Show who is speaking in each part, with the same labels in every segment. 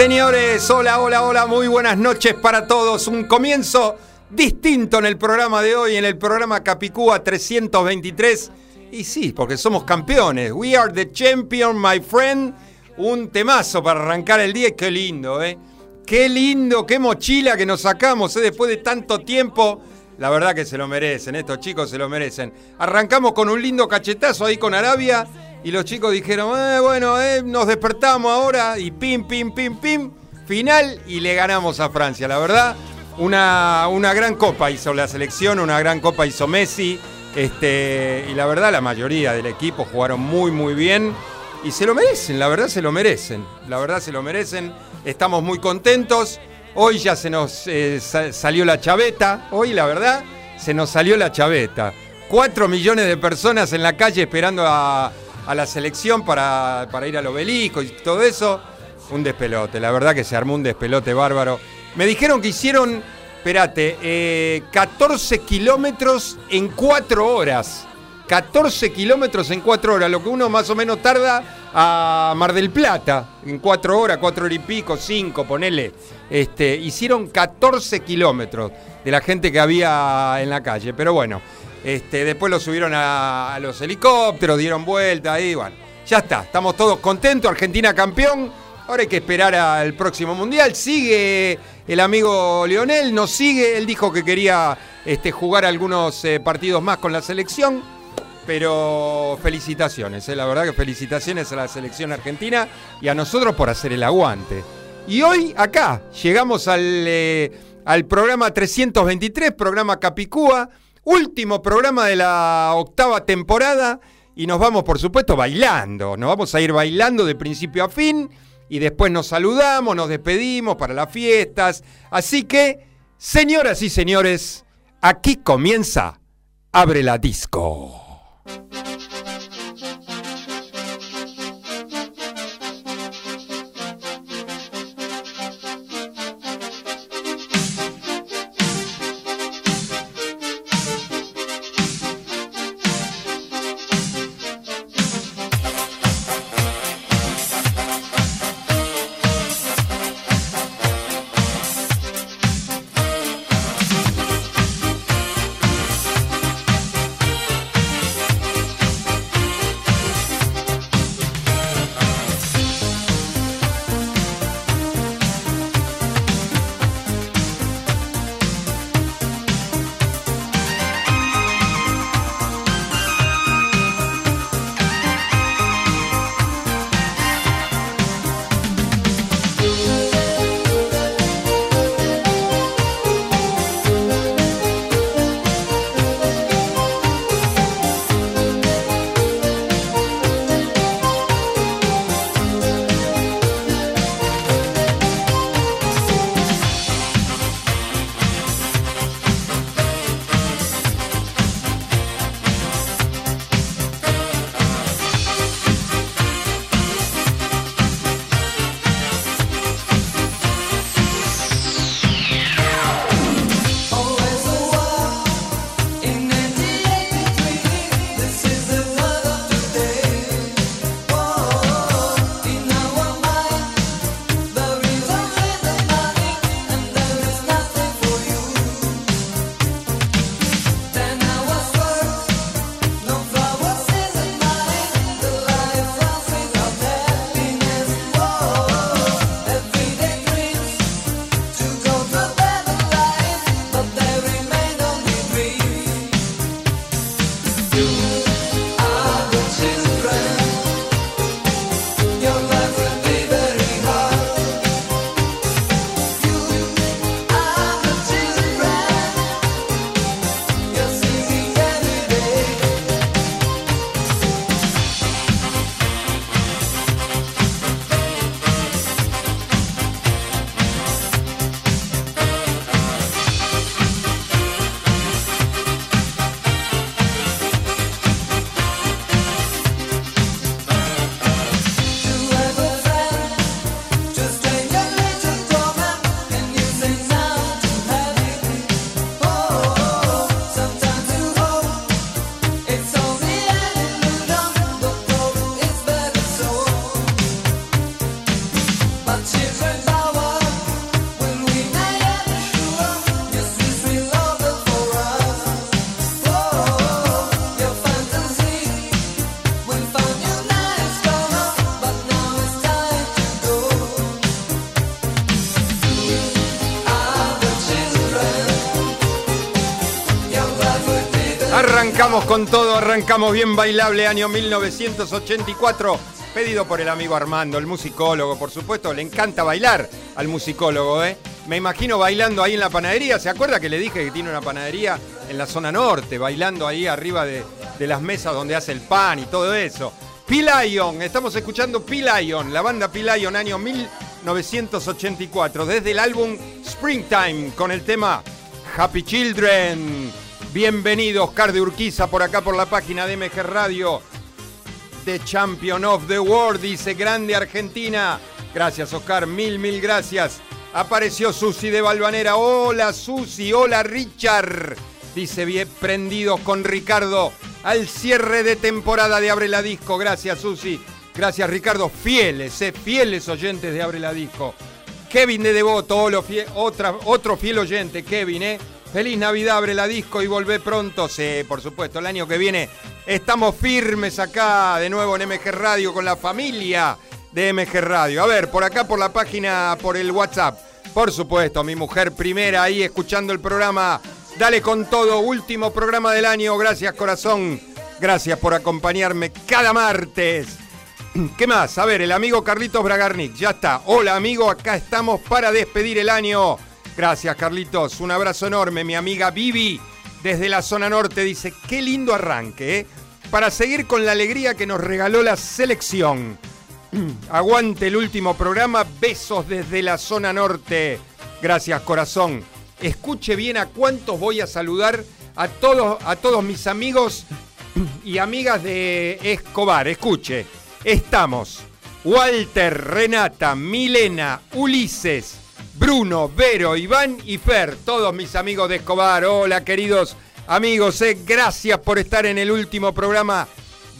Speaker 1: señores, hola, hola, hola, muy buenas noches para todos. Un comienzo distinto en el programa de hoy, en el programa Capicúa 323. Y sí, porque somos campeones. We are the champion, my friend. Un temazo para arrancar el día qué lindo, ¿eh? Qué lindo, qué mochila que nos sacamos ¿eh? después de tanto tiempo. La verdad que se lo merecen, estos chicos se lo merecen. Arrancamos con un lindo cachetazo ahí con Arabia y los chicos dijeron, eh, bueno, eh, nos despertamos ahora y pim, pim, pim, pim, final y le ganamos a Francia. La verdad, una, una gran copa hizo la selección, una gran copa hizo Messi. Este, y la verdad, la mayoría del equipo jugaron muy, muy bien. Y se lo merecen, la verdad se lo merecen. La verdad se lo merecen. Estamos muy contentos. Hoy ya se nos eh, salió la chaveta. Hoy, la verdad, se nos salió la chaveta. Cuatro millones de personas en la calle esperando a, la selección para, para, ir al obelisco y todo eso. Un despelote, la verdad que se armó un despelote bárbaro. Me dijeron que hicieron, espérate, 14 eh, kilómetros en cuatro horas. 14 kilómetros en 4 horas, lo que uno más o menos tarda a Mar del Plata, en 4 horas, 4 horas y pico, 5, ponele. Este, hicieron 14 kilómetros de la gente que había en la calle, pero bueno, este, después lo subieron a, los helicópteros, dieron vuelta, ahí, bueno, ya está, estamos todos contentos, Argentina campeón, ahora hay que esperar al próximo Mundial, sigue el amigo Lionel, nos sigue, él dijo que quería este, jugar algunos eh, partidos más con la selección pero felicitaciones, eh, la verdad que felicitaciones a la selección argentina y a nosotros por hacer el aguante. Y hoy acá llegamos al, eh, al programa 323, programa Capicúa, último programa de la octava temporada y nos vamos por supuesto bailando, nos vamos a ir bailando de principio a fin y después nos saludamos, nos despedimos para las fiestas. Así que, señoras y señores, aquí comienza Abre la Disco. Con todo, arrancamos bien bailable año 1984, pedido por el amigo Armando, el musicólogo, por supuesto, le encanta bailar al musicólogo, ¿eh? Me imagino bailando ahí en la panadería, ¿se acuerda que le dije que tiene una panadería en la zona norte, bailando ahí arriba de, las mesas donde hace el pan y todo eso? P-Lion, estamos escuchando P-Lion, la banda P-Lion año 1984, desde el álbum Springtime con el tema Happy Children. Bienvenido Oscar de Urquiza por acá por la página de MG Radio. The Champion of the World, dice Grande Argentina. Gracias Oscar, mil, mil gracias. Apareció Susi de Balvanera. Hola Susi, hola Richard. Dice bien prendidos con Ricardo al cierre de temporada de Abre la Disco. Gracias Susi. Gracias Ricardo. Fieles, eh, fieles oyentes de Abre la Disco. Kevin de Devoto, otra, otro fiel oyente, Kevin, ¿eh? Feliz Navidad, abre la disco y volvé pronto. Sí, por supuesto, el año que viene estamos firmes acá de nuevo en MG Radio con la familia de MG Radio. A ver, por acá por la página, por el WhatsApp. Por supuesto, mi mujer primera ahí escuchando el programa. Dale con todo, último programa del año. Gracias, corazón. Gracias por acompañarme cada martes. ¿Qué más? A ver, el amigo Carlitos Bragarnik, ya está. Hola, amigo, acá estamos para despedir el año. Gracias, Carlitos. Un abrazo enorme. Mi amiga Vivi, desde la zona norte, dice, qué lindo arranque, ¿eh? Para seguir con la alegría que nos regaló la selección. Aguante el último programa. Besos desde la zona norte. Gracias, corazón. Escuche bien a cuántos voy a saludar a todos, a todos mis amigos y amigas de Escobar. Escuche. Estamos Walter, Renata, Milena, Ulises, Bruno, Vero, Iván y Fer, todos mis amigos de Escobar. Hola, queridos amigos, eh. gracias por estar en el último programa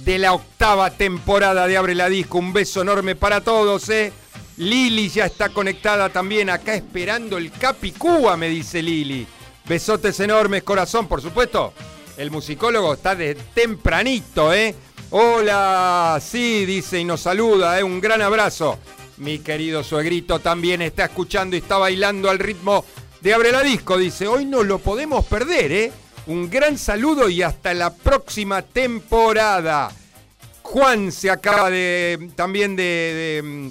Speaker 1: de la octava temporada de Abre la Disco. Un beso enorme para todos. Eh. Lili ya está conectada también acá esperando el Capicúa, me dice Lili. Besotes enormes, corazón, por supuesto. El musicólogo está de tempranito, ¿eh? Hola, sí, dice y nos saluda, ¿eh? Un gran abrazo. Mi querido suegrito también está escuchando y está bailando al ritmo de Abre la Disco. Dice, hoy no lo podemos perder, ¿eh? Un gran saludo y hasta la próxima temporada. Juan se acaba de también de,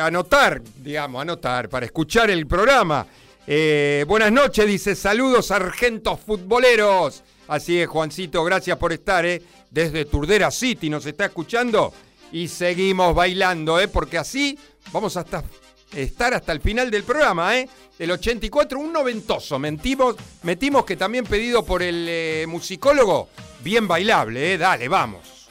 Speaker 1: anotar, digamos, anotar para escuchar el programa. Eh, buenas noches, dice, saludos argentos futboleros. Así es, Juancito, gracias por estar, ¿eh? Desde Turdera City nos está escuchando y seguimos bailando, ¿eh? porque así vamos a estar hasta el final del programa. ¿eh? El 84, un noventoso, mentimos, metimos que también pedido por el eh, musicólogo, bien bailable, ¿eh? dale, vamos.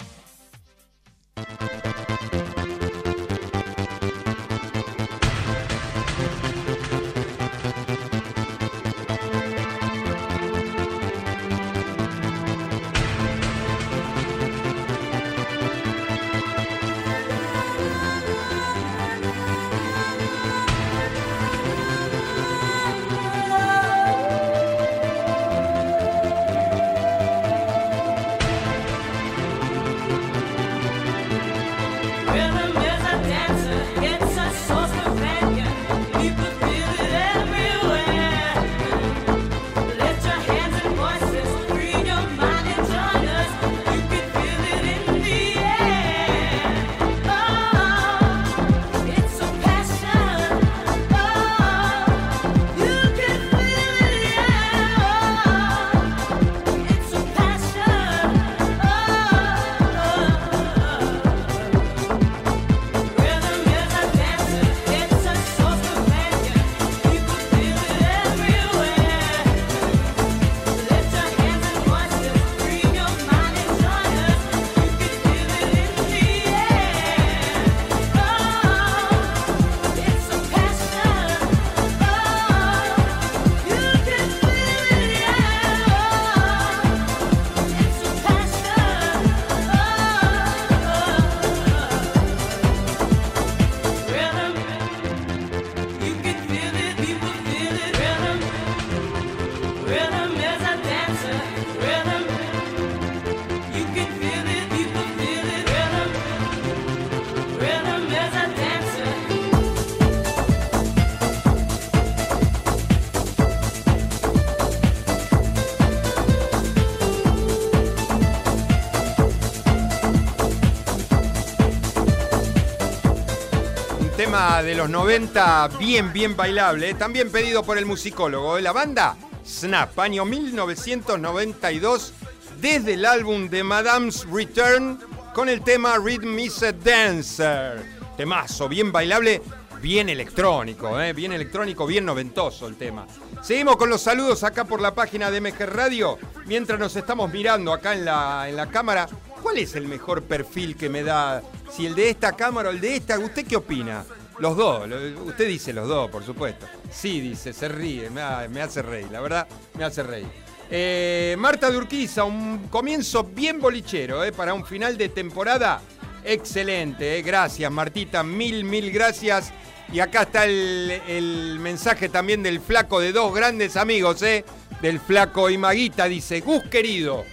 Speaker 1: Tema de los 90 bien, bien bailable, ¿eh? también pedido por el musicólogo de la banda Snap, año 1992, desde el álbum de Madame's Return con el tema Rhythm is a Dancer. Temazo, bien bailable, bien electrónico, ¿eh? bien electrónico, bien noventoso el tema. Seguimos con los saludos acá por la página de MG Radio, mientras nos estamos mirando acá en la, en la cámara. ¿Cuál es el mejor perfil que me da? Si el de esta cámara o el de esta, ¿usted qué opina? Los dos, usted dice los dos, por supuesto. Sí, dice, se ríe, me, hace reír, la verdad, me hace reír. Eh, Marta Durquiza, un comienzo bien bolichero, eh, para un final de temporada excelente. Eh. Gracias, Martita, mil, mil gracias. Y acá está el, mensaje también del flaco de dos grandes amigos, ¿eh? Del flaco y Maguita, dice, Gus querido,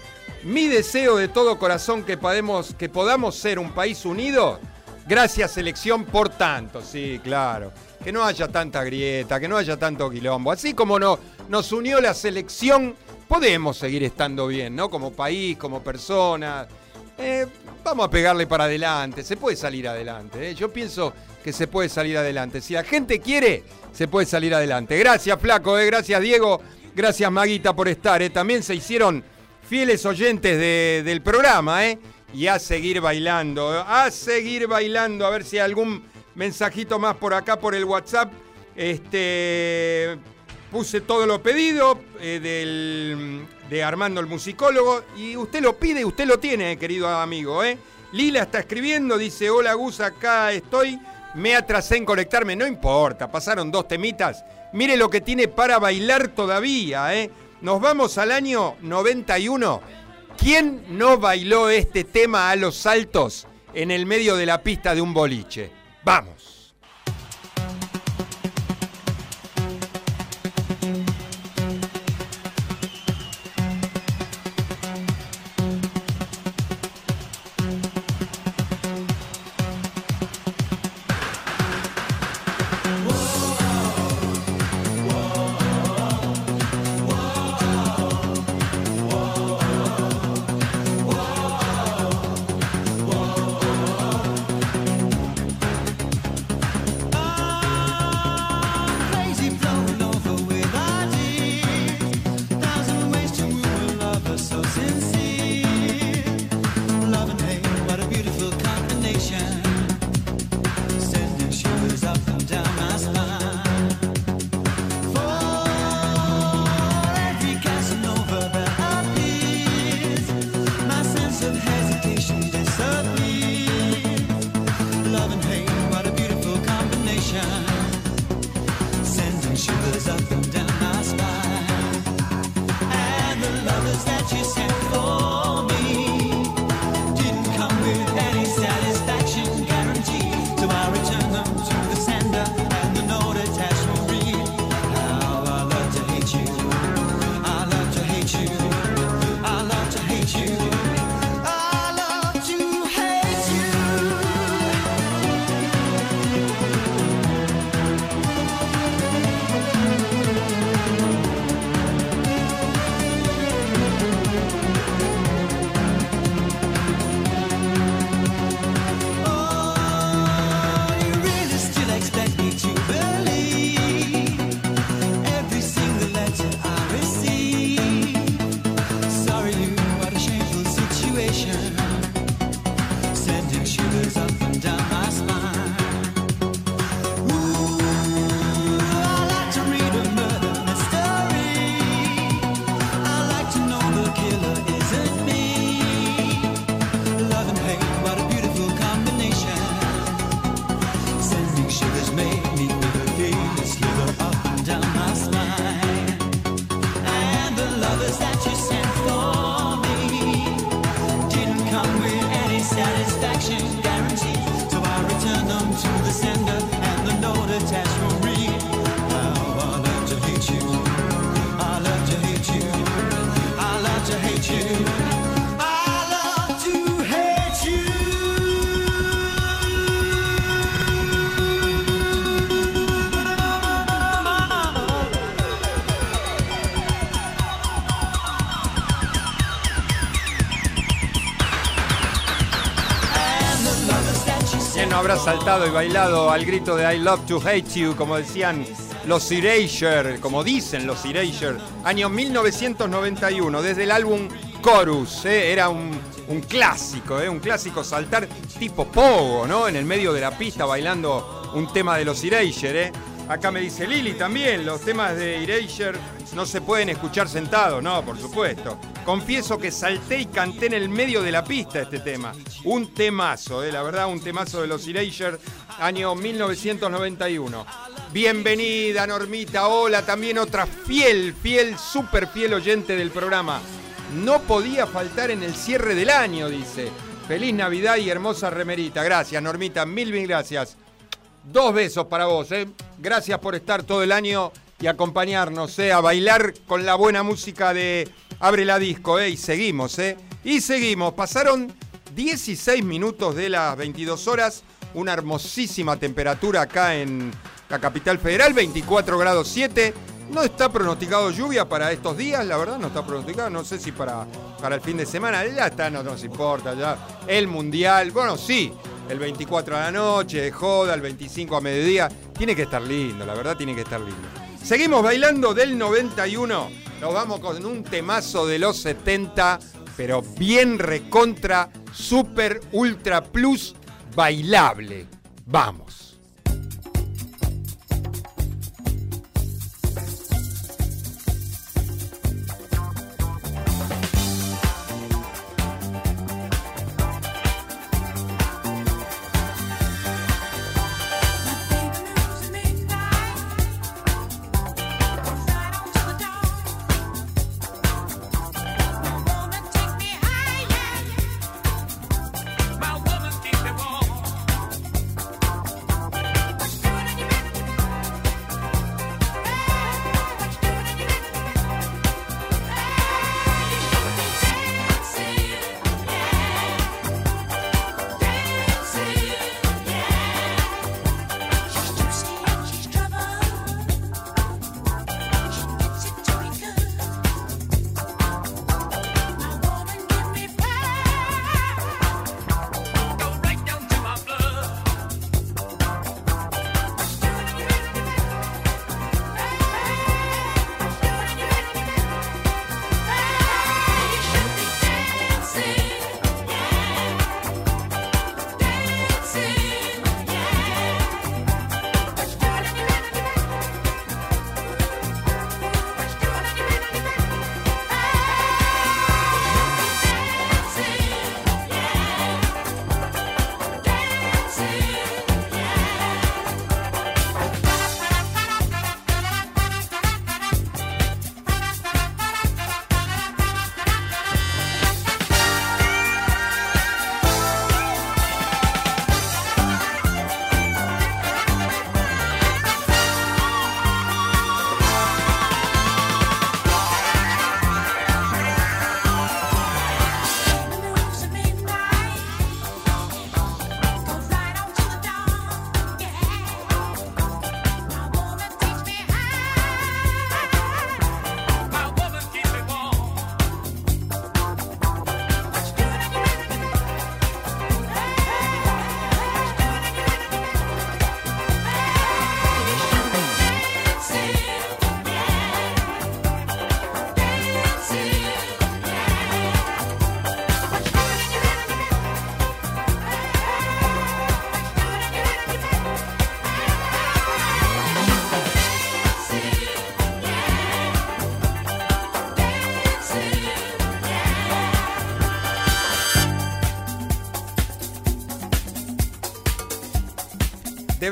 Speaker 1: mi deseo de todo corazón que, que podamos ser un país unido. Gracias, selección, por tanto. Sí, claro. Que no haya tanta grieta, que no haya tanto quilombo. Así como no, nos unió la selección, podemos seguir estando bien, ¿no? Como país, como personas. Eh, vamos a pegarle para adelante. Se puede salir adelante. ¿eh? Yo pienso que se puede salir adelante. Si la gente quiere, se puede salir adelante. Gracias, Flaco. ¿eh? Gracias, Diego. Gracias, Maguita, por estar. ¿eh? También se hicieron fieles oyentes del programa, ¿eh? Y a seguir bailando, a seguir bailando, a ver si hay algún mensajito más por acá por el WhatsApp. Este, puse todo lo pedido eh, del, de Armando el musicólogo y usted lo pide usted lo tiene, querido amigo, ¿eh? Lila está escribiendo, dice, hola Gus, acá estoy, me atrasé en conectarme, no importa, pasaron dos temitas, mire lo que tiene para bailar todavía, ¿eh? Nos vamos al año 91. ¿Quién no bailó este tema a los saltos en el medio de la pista de un boliche? Vamos. Saltado y bailado al grito de I love to hate you, como decían los Erasure, como dicen los Erasure, año 1991, desde el álbum Chorus, ¿eh? era un, clásico, ¿eh? un clásico saltar tipo pogo, ¿no? En el medio de la pista bailando un tema de los Erasure, ¿eh? Acá me dice Lili también, los temas de Erasure no se pueden escuchar sentados, no, por supuesto. Confieso que salté y canté en el medio de la pista este tema. Un temazo, eh, la verdad, un temazo de los Erasure, año 1991. Bienvenida, Normita. Hola, también otra fiel, fiel, súper fiel oyente del programa. No podía faltar en el cierre del año, dice. Feliz Navidad y hermosa remerita. Gracias, Normita. Mil, mil gracias. Dos besos para vos, ¿eh? Gracias por estar todo el año y acompañarnos, ¿eh? A bailar con la buena música de Abre la Disco, ¿eh? Y seguimos, ¿eh? Y seguimos. Pasaron 16 minutos de las 22 horas. Una hermosísima temperatura acá en la capital federal, 24 grados 7. No está pronosticado lluvia para estos días, la verdad, no está pronosticado. No sé si para, para el fin de semana. Ya está, no nos importa, ya. El mundial, bueno, sí, el 24 a la noche, joda, el 25 a mediodía. Tiene que estar lindo, la verdad tiene que estar lindo. Seguimos bailando del 91. Nos vamos con un temazo de los 70, pero bien recontra, super, ultra plus, bailable. Vamos.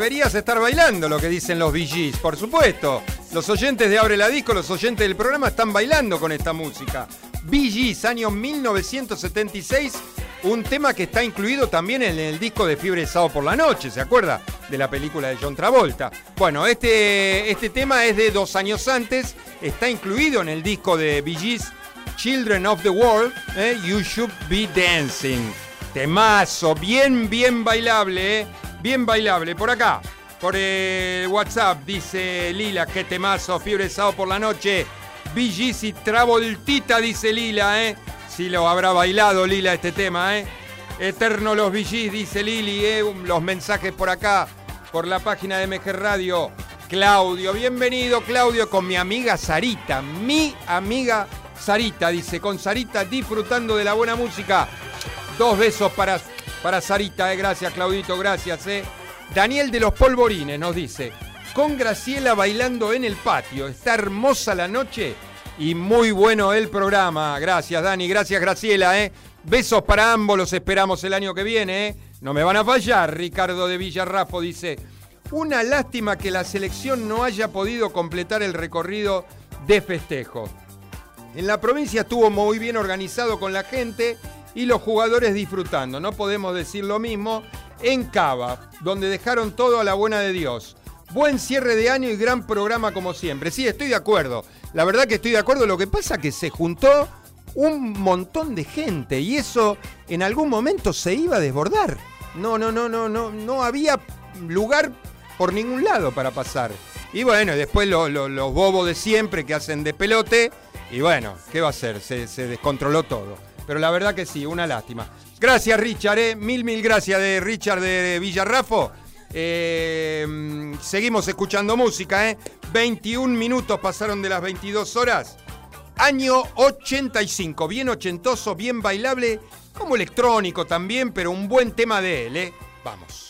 Speaker 1: Deberías estar bailando lo que dicen los VGs, por supuesto. Los oyentes de Abre la Disco, los oyentes del programa están bailando con esta música. VGs, año 1976, un tema que está incluido también en el disco de Fiebre de Sábado por la Noche, ¿se acuerda? De la película de John Travolta. Bueno, este, este tema es de dos años antes, está incluido en el disco de VGs Children of the World, ¿eh? You Should Be Dancing. Temazo, bien, bien bailable, ¿eh? Bien bailable. Por acá, por el WhatsApp, dice Lila, qué temazo, fiebre sábado por la noche. BGC Travoltita, dice Lila, ¿eh? Si lo habrá bailado Lila este tema, ¿eh? Eterno los VGs, dice Lili, eh, los mensajes por acá, por la página de MG Radio. Claudio, bienvenido Claudio con mi amiga Sarita, mi amiga Sarita, dice, con Sarita disfrutando de la buena música. Dos besos para, para Sarita, eh, gracias Claudito, gracias. Eh. Daniel de los Polvorines nos dice, con Graciela bailando en el patio, está hermosa la noche y muy bueno el programa. Gracias Dani, gracias Graciela. Eh. Besos para ambos, los esperamos el año que viene. Eh. No me van a fallar, Ricardo de Villarrafo dice. Una lástima que la selección no haya podido completar el recorrido de festejo. En la provincia estuvo muy bien organizado con la gente y los jugadores disfrutando. No podemos decir lo mismo en Cava, donde dejaron todo a la buena de Dios. Buen cierre de año y gran programa como siempre. Sí, estoy de acuerdo. La verdad que estoy de acuerdo. Lo que pasa es que se juntó un montón de gente y eso en algún momento se iba a desbordar. No, no, no, no, no, no había lugar por ningún lado para pasar. Y bueno, después los bobos de siempre que hacen de pelote. Y bueno, ¿qué va a hacer? Se, descontroló todo. Pero la verdad que sí, una lástima. Gracias, Richard. ¿eh? Mil, mil gracias de Richard de Villarrafo. Eh, seguimos escuchando música, ¿eh? 21 minutos pasaron de las 22 horas. Año 85, bien ochentoso, bien bailable, como electrónico también, pero un buen tema de él, ¿eh? Vamos.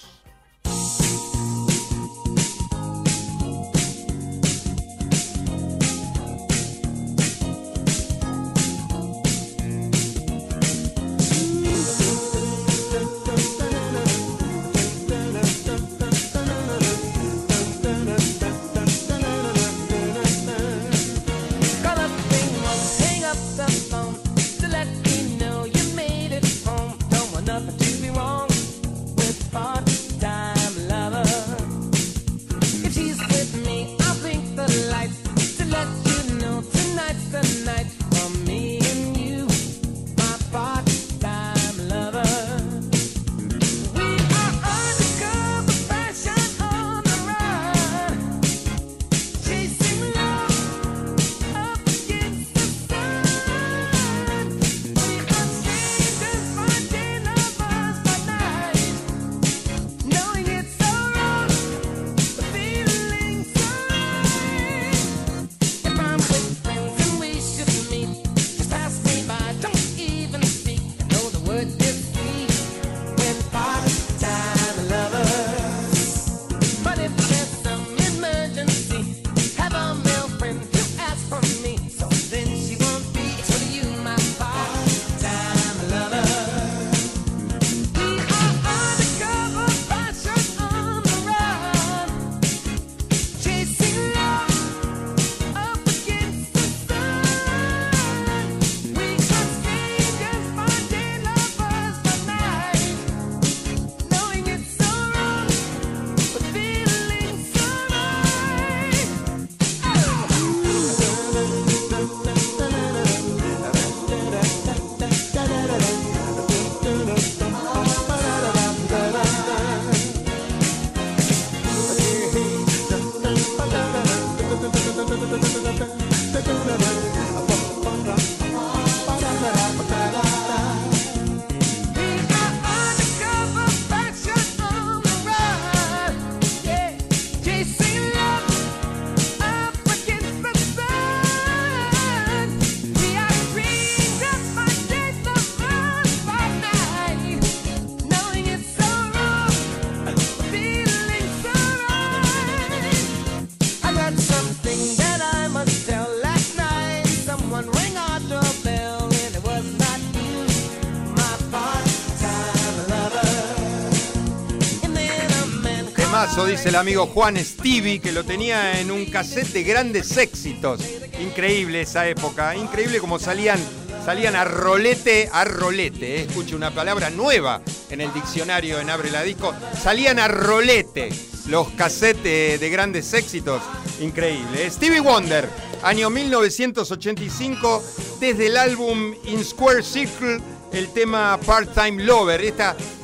Speaker 1: Dice el amigo Juan Stevie, que lo tenía en un cassette de grandes éxitos. Increíble esa época, increíble como salían, salían a rolete, a rolete, eh. escuche una palabra nueva en el diccionario en Abre la Disco, salían a rolete los cassettes de grandes éxitos. Increíble. Eh. Stevie Wonder, año 1985, desde el álbum In Square Circle, el tema Part-Time Lover.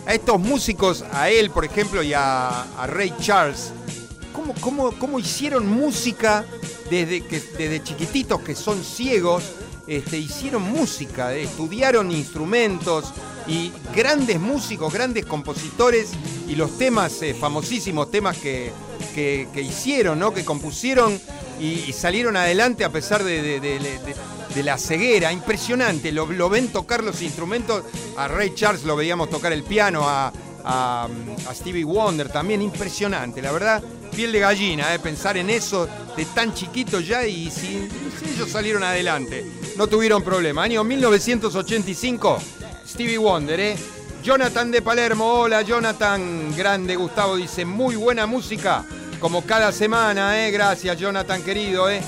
Speaker 1: A estos músicos, a él, por ejemplo, y a, Ray Charles, ¿cómo, cómo, cómo hicieron música desde, que, desde chiquititos que son ciegos? Este, hicieron música, estudiaron instrumentos, y grandes músicos, grandes compositores y los temas, eh, famosísimos temas que, que, hicieron, ¿no? que compusieron y, salieron adelante a pesar de, la ceguera. Impresionante, lo, ven tocar los instrumentos. A Ray Charles lo veíamos tocar el piano, a, a, Stevie Wonder también. Impresionante, la verdad. Piel de gallina, ¿eh? pensar en eso de tan chiquito ya y si, ellos salieron adelante. No tuvieron problema. Año 1985, Stevie Wonder, ¿eh? Jonathan de Palermo, hola Jonathan, grande Gustavo dice, muy buena música, como cada semana, ¿eh? gracias Jonathan querido. ¿eh?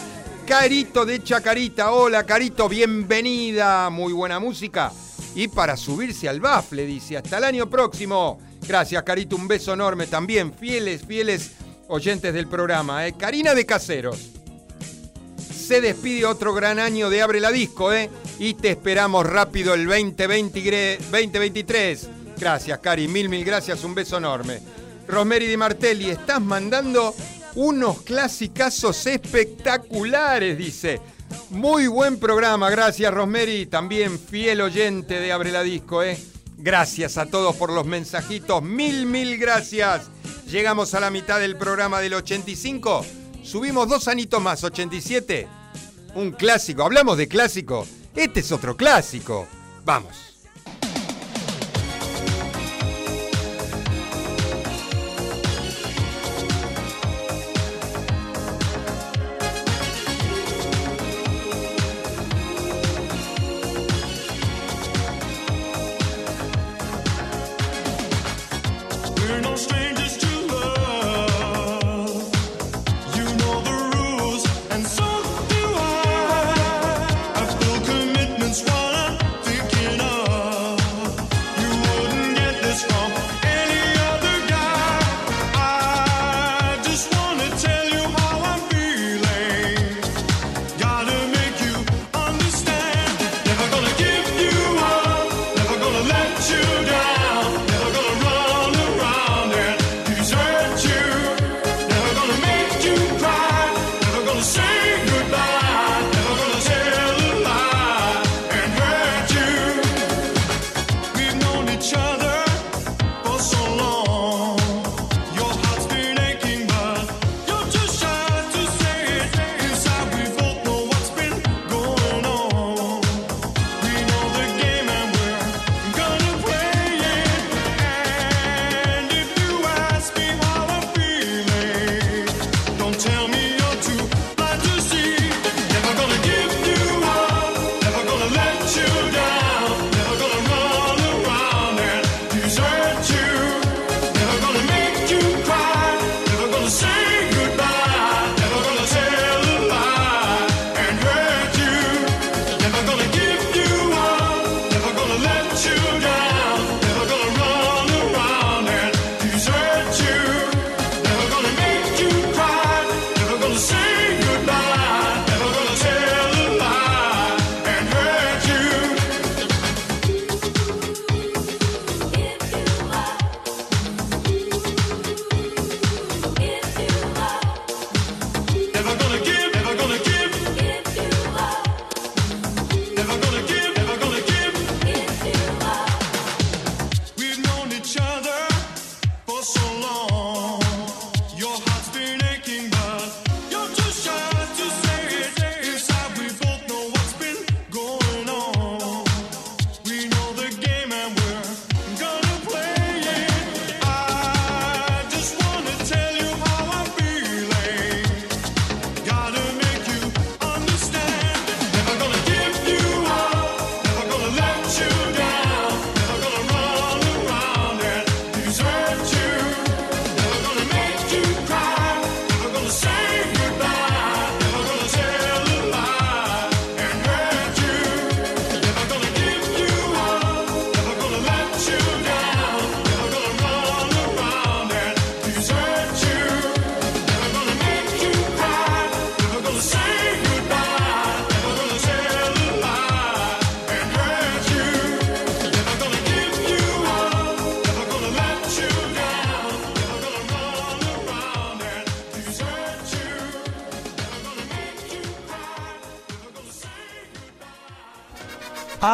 Speaker 1: Carito de Chacarita, hola Carito, bienvenida, muy buena música. Y para subirse al bafle, dice, hasta el año próximo. Gracias Carito, un beso enorme también, fieles, fieles oyentes del programa. ¿eh? Karina de Caseros. Se despide otro gran año de Abre la Disco, ¿eh? Y te esperamos rápido el 2023. Gracias, Cari. Mil, mil gracias. Un beso enorme. Rosemary Di Martelli, estás mandando unos clasicazos espectaculares, dice. Muy buen programa, gracias Rosemary, también fiel oyente de Abre la Disco, ¿eh? Gracias a todos por los mensajitos, mil, mil gracias. Llegamos a la mitad del programa del 85, subimos dos anitos más, 87. Un clásico, hablamos de clásico, este es otro clásico. Vamos.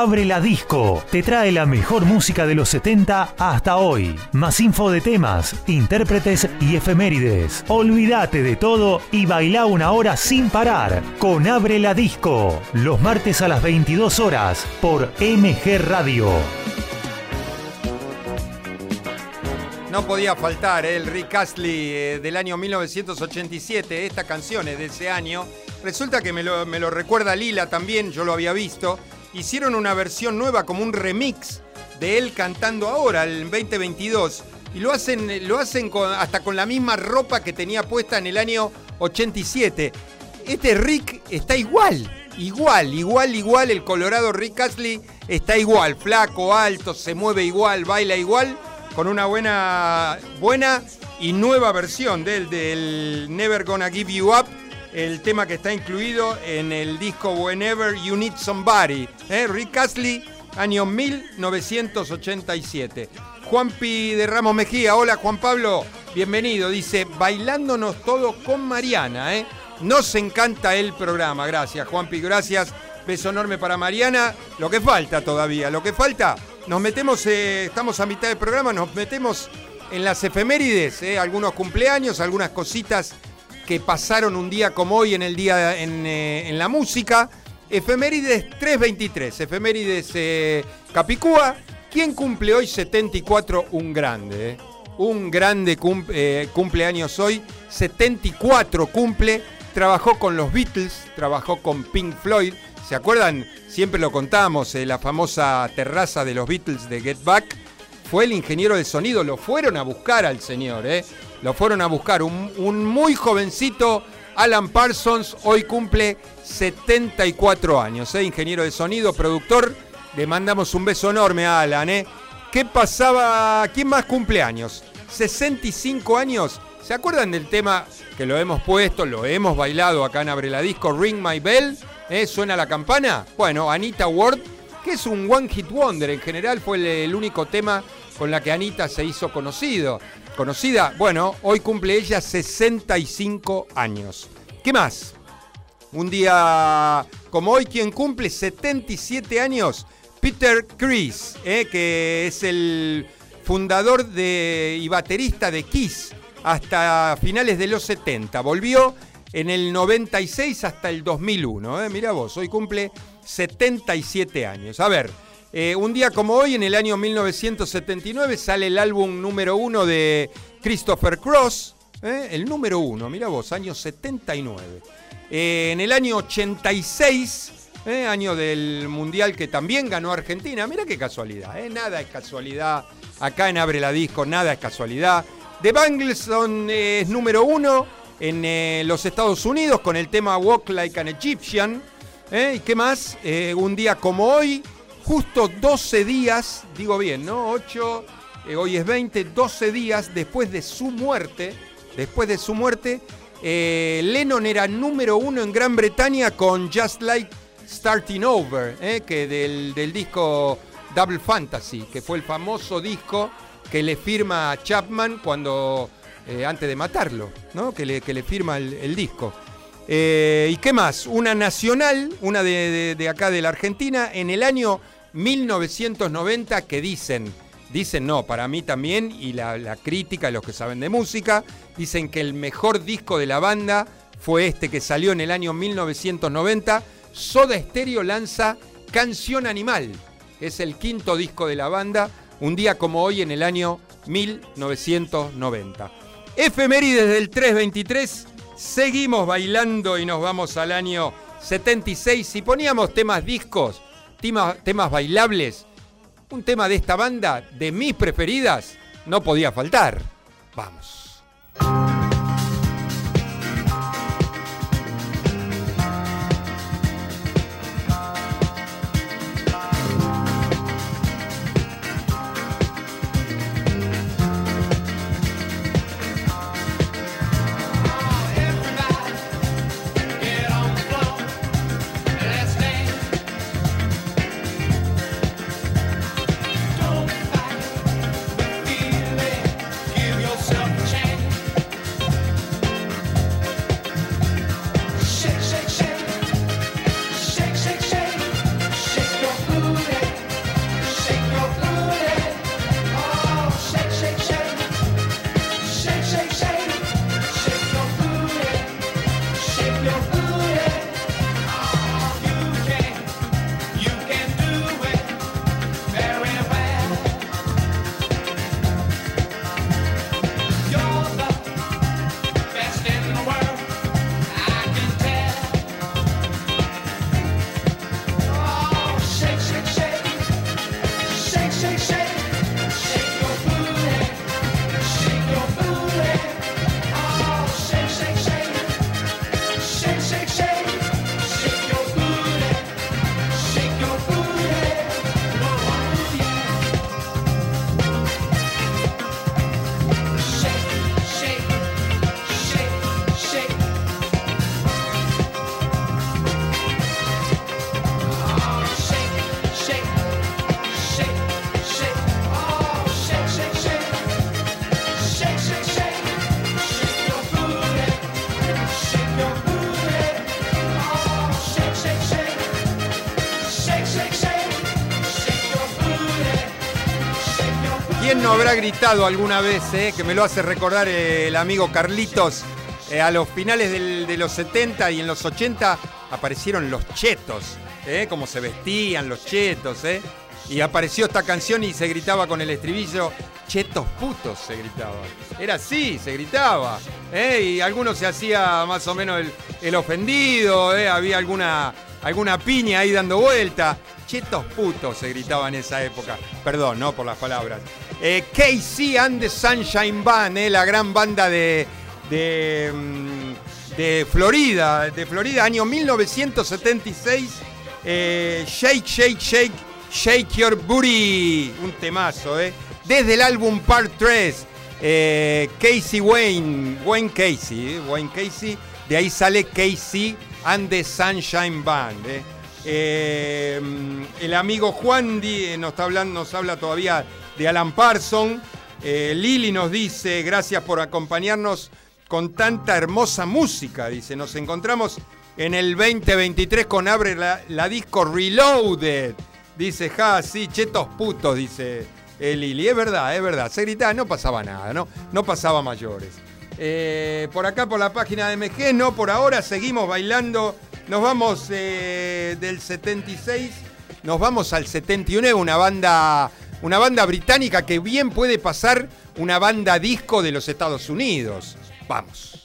Speaker 2: Abre la Disco. Te trae la mejor música de los 70 hasta hoy. Más info de temas, intérpretes y efemérides. Olvídate de todo y baila una hora sin parar con Abre la Disco. Los martes a las 22 horas por MG Radio.
Speaker 1: No podía faltar ¿eh? el Rick Astley eh, del año 1987. Esta canción es de ese año. Resulta que me lo recuerda Lila también, yo lo había visto. Hicieron una versión nueva como un remix de él cantando ahora, el 2022. Y lo hacen, lo hacen hasta con la misma ropa que tenía puesta en el año 87. Este Rick está igual, igual, igual, igual. El colorado Rick Astley está igual, flaco, alto, se mueve igual, baila igual con una buena, buena y nueva versión del, del Never Gonna Give You Up, el tema que está incluido en el disco Whenever You Need Somebody. ¿eh? Rick Astley, año 1987. Juanpi de Ramos Mejía, hola Juan Pablo, bienvenido. Dice, bailándonos todo con Mariana. ¿eh? Nos encanta el programa, gracias Juanpi, gracias. Beso enorme para Mariana. Lo que falta todavía, lo que falta nos metemos, eh, estamos a mitad del programa, nos metemos en las efemérides, eh, algunos cumpleaños, algunas cositas que pasaron un día como hoy en el día en, eh, la música. Efemérides 323, efemérides Capicúa. ¿Quién cumple hoy 74? Un grande, un grande cumpleaños hoy. 74 cumple, trabajó con los Beatles, trabajó con Pink Floyd. ¿Se acuerdan? siempre lo contamos, eh, la famosa terraza de los Beatles de Get Back, fue el ingeniero de sonido, lo fueron a buscar al señor, ¿eh? lo fueron a buscar, un, muy jovencito Alan Parsons, hoy cumple 74 años, ¿eh? ingeniero de sonido, productor, le mandamos un beso enorme a Alan. ¿eh? ¿Qué pasaba? ¿Quién más cumple años? 65 años. ¿Se acuerdan del tema que lo hemos puesto, lo hemos bailado acá en Abre la Disco, Ring My Bell? ¿Eh? ¿Suena la campana? Bueno, Anita Ward, que es un One Hit Wonder, en general fue el, único tema con la que Anita se hizo conocido. Conocida, bueno, hoy cumple ella 65 años. ¿Qué más? Un día como hoy, quien cumple 77 años, Peter Chris, ¿eh? que es el fundador de, y baterista de Kiss hasta finales de los 70. Volvió en el 96 hasta el 2001. ¿eh? Mira vos, hoy cumple 77 años. A ver, eh, un día como hoy, en el año 1979, sale el álbum número uno de Christopher Cross. ¿eh? El número uno, mira vos, año 79. en el año 86, año del Mundial que también ganó Argentina. Mira qué casualidad, nada es casualidad. Acá en Abre la Disco, nada es casualidad. The Bangles es número uno en eh, los Estados Unidos con el tema Walk Like an Egyptian. ¿eh? ¿Y qué más? Eh, un día como hoy, justo 12 días, digo bien, ¿no? 8, hoy es 20, 12 días después de su muerte, después de su muerte, Lennon era número uno en Gran Bretaña con Just Like Starting Over, que del, del disco Double Fantasy, que fue el famoso disco que le firma a Chapman cuando eh, antes de matarlo, ¿no? que, le, que le firma el, disco. Eh, ¿Y qué más? Una nacional, una de, acá de la Argentina, en el año 1990 que dicen, dicen no, para mí también, y la, la crítica, los que saben de música, dicen que el mejor disco de la banda fue este que salió en el año 1990. Soda Stereo lanza Canción Animal, es el quinto disco de la banda, un día como hoy en el año 1990. Efemérides del 323, seguimos bailando y nos vamos al año 76. Si poníamos temas discos, temas bailables, un tema de esta banda, de mis preferidas, no podía faltar. Vamos. Habrá gritado alguna vez, eh, que me lo hace recordar eh, el amigo Carlitos, eh, a los finales de los 70 y en los 80 aparecieron los chetos, como se vestían los chetos, y apareció esta canción y se gritaba con el estribillo, chetos putos se gritaba. Era así, se gritaba. Y algunos se hacía más o menos el, ofendido, había alguna, alguna piña ahí dando vuelta. Chetos putos se gritaba en esa época. Perdón, no por las palabras. Eh, KC and the Sunshine Band, eh, la gran banda de, de, mm, Florida, de Florida, año 1976. Eh, shake, shake, shake, shake your booty. Un temazo, ¿eh? Desde el álbum Part 3, eh, Casey Wayne, Wayne Casey, Wayne Casey, de ahí sale Casey and the Sunshine Band. Mm, el amigo Juan Di nos, está hablando, nos habla todavía de Alan Parson. Eh, Lili nos dice, gracias por acompañarnos con tanta hermosa música. Dice, nos encontramos en el 2023 con Abre la, disco Reloaded. Dice, ja, sí, chetos putos, dice eh, Lili. Es verdad, es verdad. Se gritaba, no pasaba nada, ¿no? No pasaba mayores. Eh, por acá, por la página de MG, no, por ahora seguimos bailando. Nos vamos del 76, nos vamos al 71, una banda una banda británica que bien puede pasar una banda disco de los Estados Unidos. Vamos.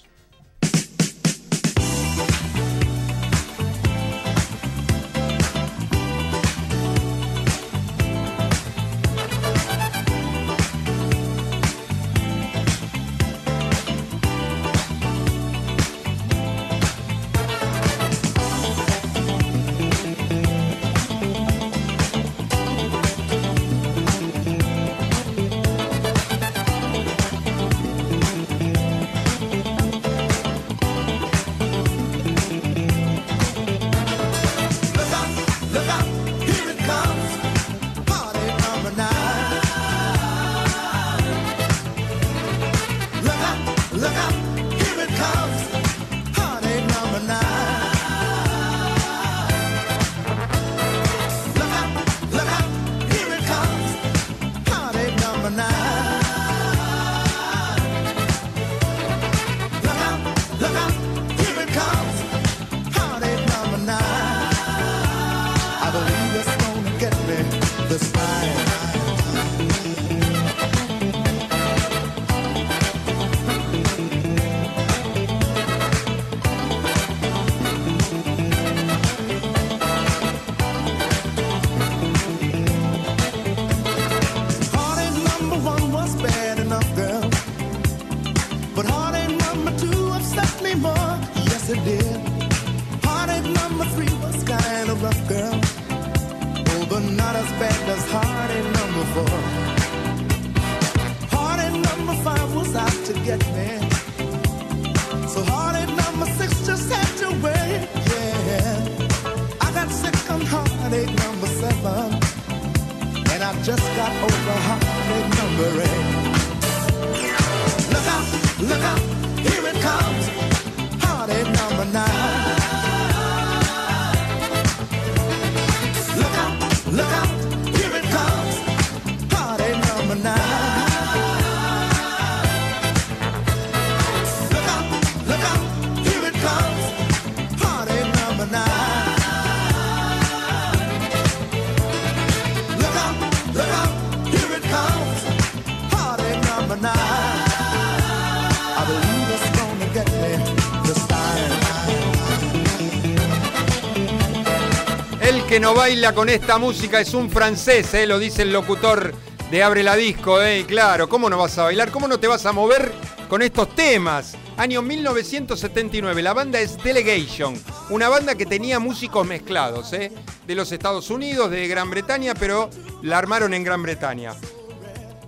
Speaker 1: Que no baila con esta música es un francés, ¿eh? lo dice el locutor de Abre la Disco, ¿eh? claro, ¿cómo no vas a bailar? ¿Cómo no te vas a mover con estos temas? Año 1979, la banda es Delegation, una banda que tenía músicos mezclados, ¿eh? de los Estados Unidos, de Gran Bretaña, pero la armaron en Gran Bretaña.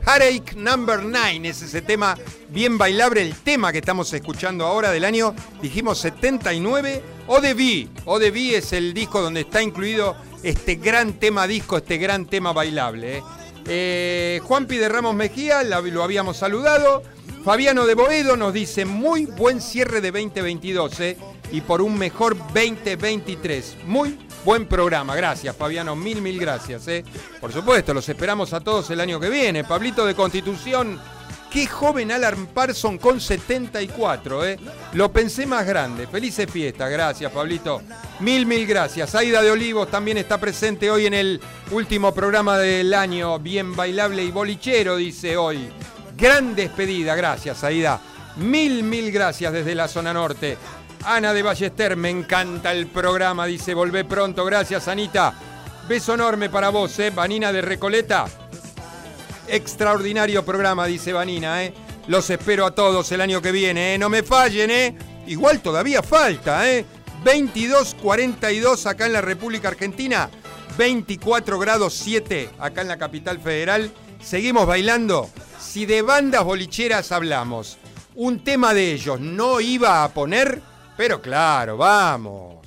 Speaker 1: Heartache Number 9 es ese tema bien bailable, el tema que estamos escuchando ahora del año, dijimos 79. ODB, ODB es el disco donde está incluido este gran tema disco, este gran tema bailable. ¿eh? Eh, Juanpi de Ramos Mejía, lo habíamos saludado. Fabiano de Boedo nos dice muy buen cierre de 2022 ¿eh? y por un mejor 2023. Muy buen programa, gracias Fabiano, mil, mil gracias. ¿eh? Por supuesto, los esperamos a todos el año que viene. Pablito de Constitución, qué joven Alan Parson con 74, ¿eh? Lo pensé más grande. Felices fiestas, gracias Pablito. Mil, mil gracias. Aida de Olivos también está presente hoy en el último programa del año. Bien bailable y bolichero, dice hoy. Gran despedida, gracias Aida. Mil, mil gracias desde la zona norte. Ana de Ballester, me encanta el programa, dice, volvé pronto, gracias Anita. Beso enorme para vos, ¿eh? Vanina de Recoleta. Extraordinario programa, dice Vanina, ¿eh? Los espero a todos el año que viene, ¿eh? No me fallen, ¿eh? Igual todavía falta, ¿eh? 22.42 acá en la República Argentina, 24 grados 7 acá en la capital federal. Seguimos bailando. Si de bandas bolicheras hablamos, un tema de ellos no iba a poner, pero claro, vamos.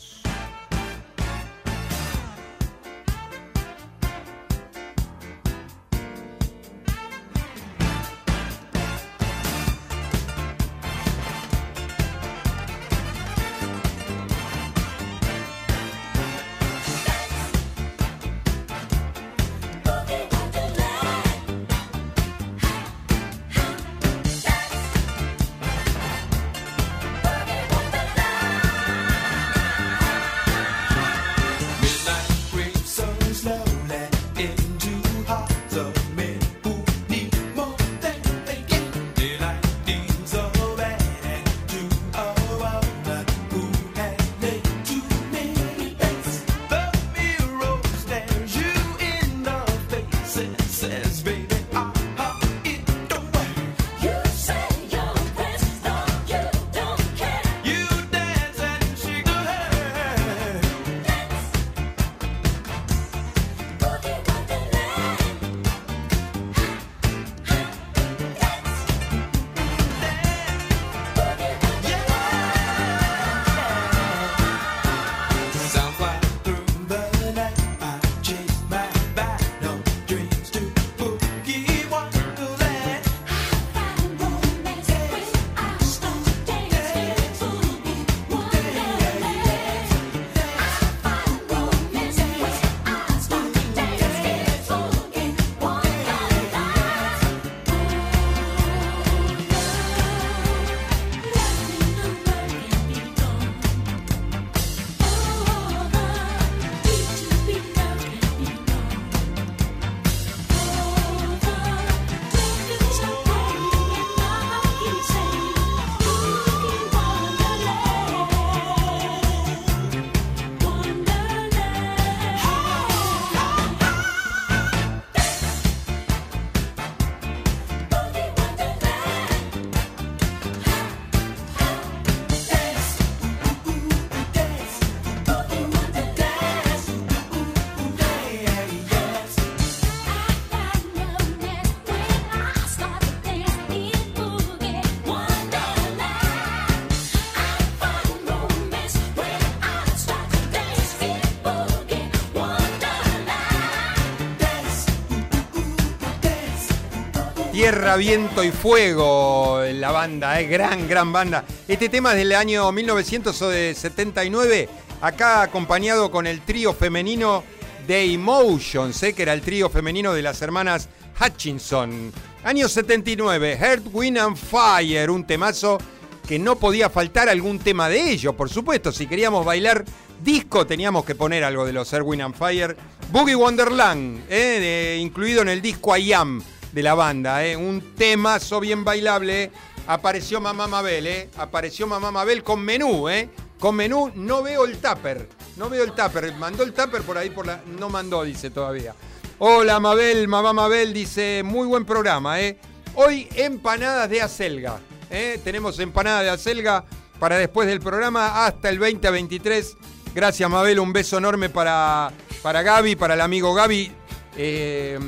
Speaker 1: Tierra, Viento y Fuego, la banda, eh, gran, gran banda. Este tema es del año 1979, acá acompañado con el trío femenino de Emotions, eh, que era el trío femenino de las hermanas Hutchinson. Año 79, Heart, Wind and Fire, un temazo que no podía faltar algún tema de ellos, por supuesto. Si queríamos bailar disco, teníamos que poner algo de los Earth, Wind and Fire. Boogie Wonderland, eh, incluido en el disco I Am de la banda, ¿eh? un temazo bien bailable. Apareció Mamá Mabel, ¿eh? apareció Mamá Mabel con menú, ¿eh? con menú no veo el tupper. No veo el tupper. Mandó el tupper por ahí por la. No mandó, dice todavía. Hola Mabel, mamá Mabel, dice, muy buen programa, ¿eh? Hoy empanadas de acelga. ¿eh? Tenemos empanadas de acelga para después del programa hasta el 2023. Gracias Mabel, un beso enorme para, para Gaby, para el amigo Gaby. Eh,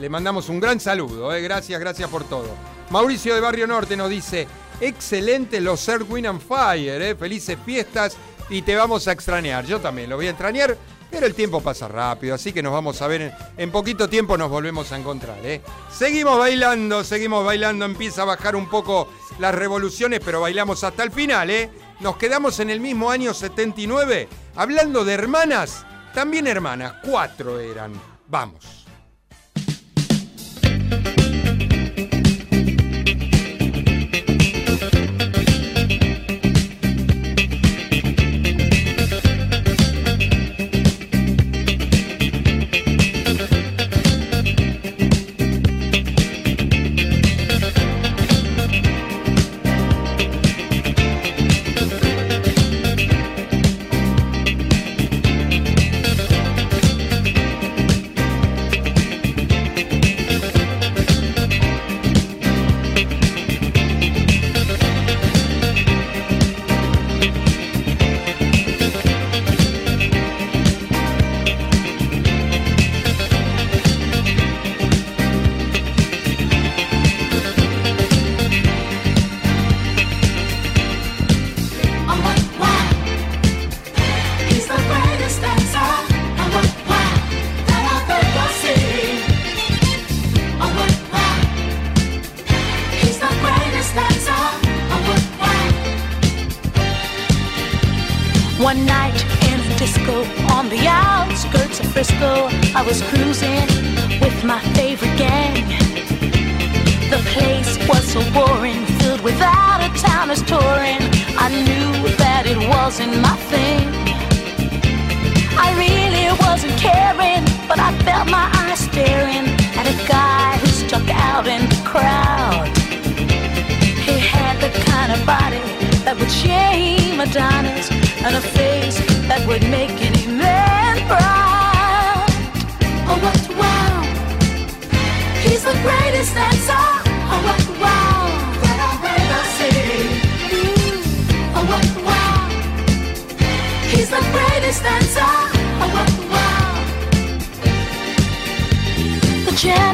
Speaker 1: le mandamos un gran saludo, ¿eh? gracias, gracias por todo. Mauricio de Barrio Norte nos dice, excelente los Earth, Wind and Fire, ¿eh? felices fiestas y te vamos a extrañar. Yo también lo voy a extrañar pero el tiempo pasa rápido, así que nos vamos a ver en, poquito tiempo, nos volvemos a encontrar. ¿eh? Seguimos bailando, seguimos bailando, empieza a bajar un poco las revoluciones, pero bailamos hasta el final. Nos quedamos en el mismo año 79, hablando de hermanas, también hermanas, cuatro eran. Vamos.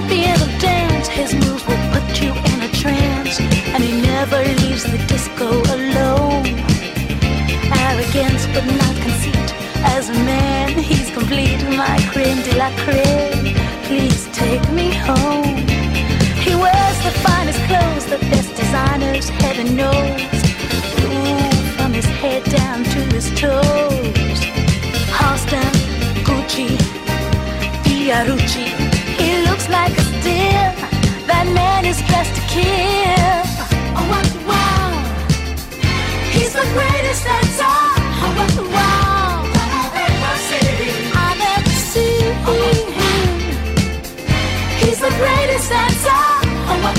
Speaker 3: theater dance. His moves will put you in a trance, and he never leaves the disco alone. But not conceit. As a man, he's complete. My creme de la creme. Please take me home. He wears the finest clothes, the best designers, heaven knows. Ooh, from his head down to his toes. Gucci, like a steal. That man is just to kill. Oh, what the wow! He's the greatest that's all. Oh, what the wow! I've ever seen. I've ever seen. him. He's the greatest that's all. Oh, what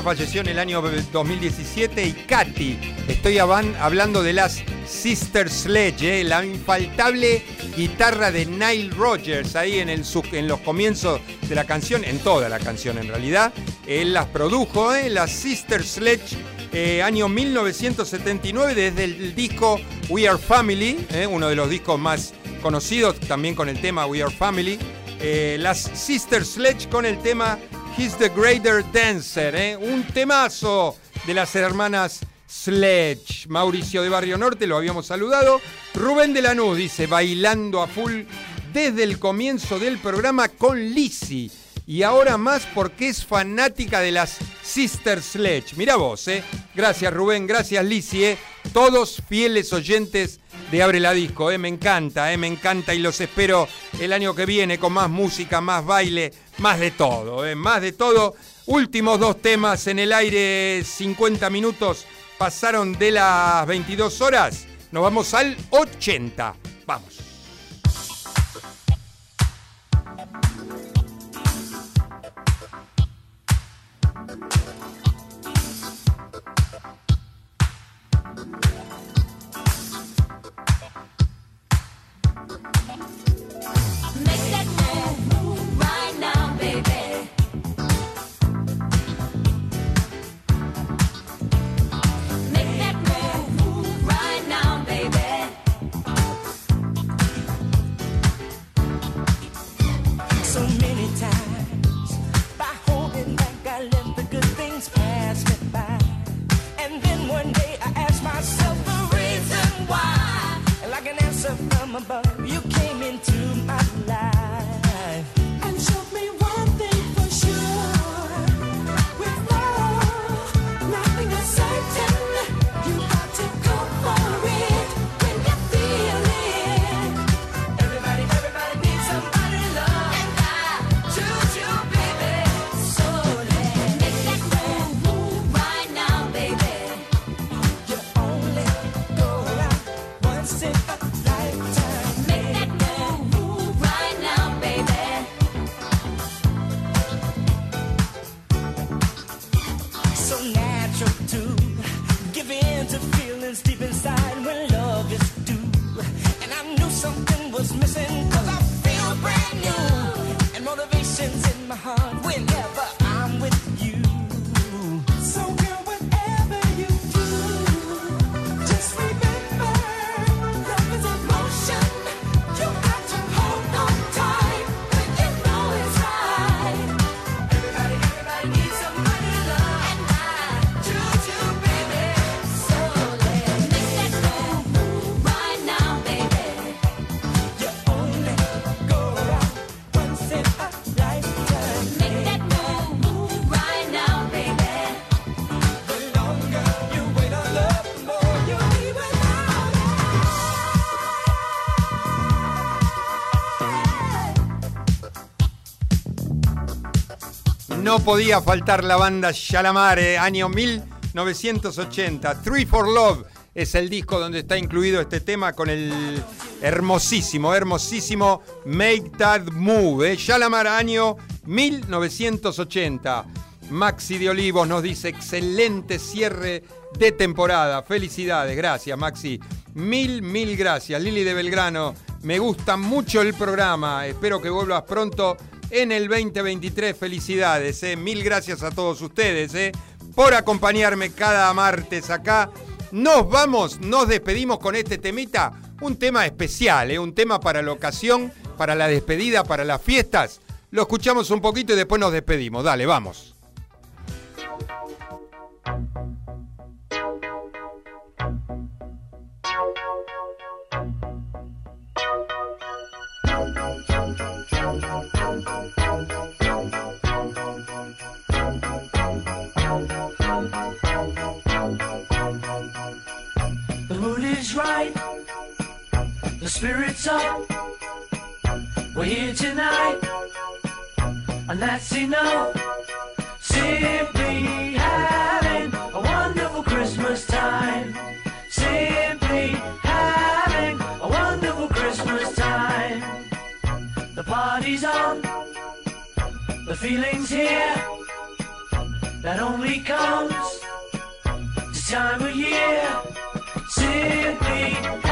Speaker 1: falleció en el año 2017 y Katy. Estoy hablando de las Sister Sledge, eh, la infaltable guitarra de Nile Rogers ahí en, los comienzos de la canción, en toda la canción en realidad. Él las produjo, eh, las Sister Sledge, eh, año 1979, desde el disco We Are Family, uno de los discos más conocidos también con el tema We Are Family. las Sister Sledge con el tema He's the Greater Dancer, ¿eh? un temazo de las hermanas Sledge. Mauricio de Barrio Norte, lo habíamos saludado. Rubén de Lanús dice, bailando a full desde el comienzo del programa con Lizzie. Y ahora más porque es fanática de las Sister Sledge. Mira vos, ¿eh? Gracias Rubén, gracias Lizzie, ¿eh? Todos fieles oyentes de Abre la Disco. Eh. Me encanta, eh, me encanta y los espero el año que viene con más música, más baile, más de todo, eh, más de todo. Últimos dos temas en el aire, 50 minutos pasaron de las 22 horas. Nos vamos al 80. Vamos. No podía faltar la banda Shalamare, año 1980. Three for Love es el disco donde está incluido este tema con el hermosísimo, hermosísimo Make That Move. ¿eh? Shalamar, año 1980. Maxi de Olivos nos dice excelente cierre de temporada. Felicidades, gracias Maxi. Mil, mil gracias. Lili de Belgrano, me gusta mucho el programa. Espero que vuelvas pronto en el 2023. Felicidades, eh. mil gracias a todos ustedes eh, por acompañarme cada martes acá. Nos vamos, nos despedimos con este temita, un tema especial, eh, un tema para la ocasión, para la despedida, para las fiestas. Lo escuchamos un poquito y después nos despedimos. Dale, vamos. Right. The spirit's up. We're here tonight. And that's enough. Simply having a wonderful Christmas time. Feeling's here. That only comes this time of year. Nos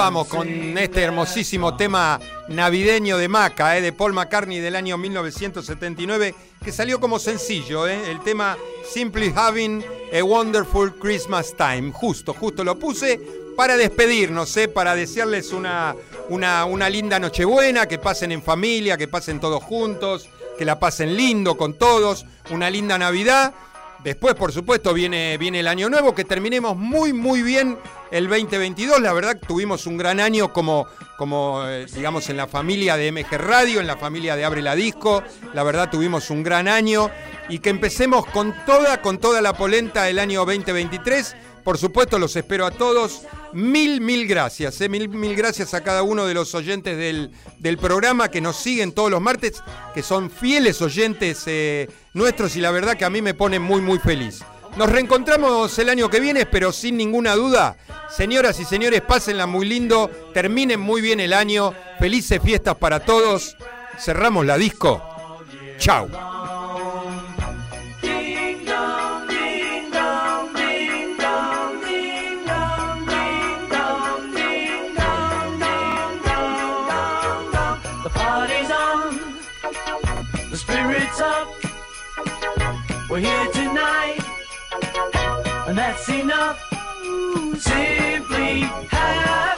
Speaker 1: vamos con este hermosísimo tema navideño de Maca, eh, de Paul McCartney del año 1979, que salió como sencillo, eh, el tema Simply Having a Wonderful Christmas Time. Justo, justo lo puse para despedirnos, eh, para desearles una, una, una linda Nochebuena, que pasen en familia, que pasen todos juntos, que la pasen lindo con todos, una linda Navidad. Después, por supuesto, viene, viene el año nuevo, que terminemos muy, muy bien el 2022. La verdad tuvimos un gran año como, como eh, digamos, en la familia de MG Radio, en la familia de Abre la Disco. La verdad tuvimos un gran año y que empecemos con toda, con toda la polenta el año 2023. Por supuesto, los espero a todos. Mil, mil gracias. Eh, mil, mil gracias a cada uno de los oyentes del, del, programa que nos siguen todos los martes, que son fieles oyentes eh, nuestros y la verdad que a mí me ponen muy, muy feliz. Nos reencontramos el año que viene, pero sin ninguna duda. Señoras y señores, pásenla muy lindo, terminen muy bien el año, felices fiestas para todos. Cerramos la disco. Tonight, and that's enough. Simply having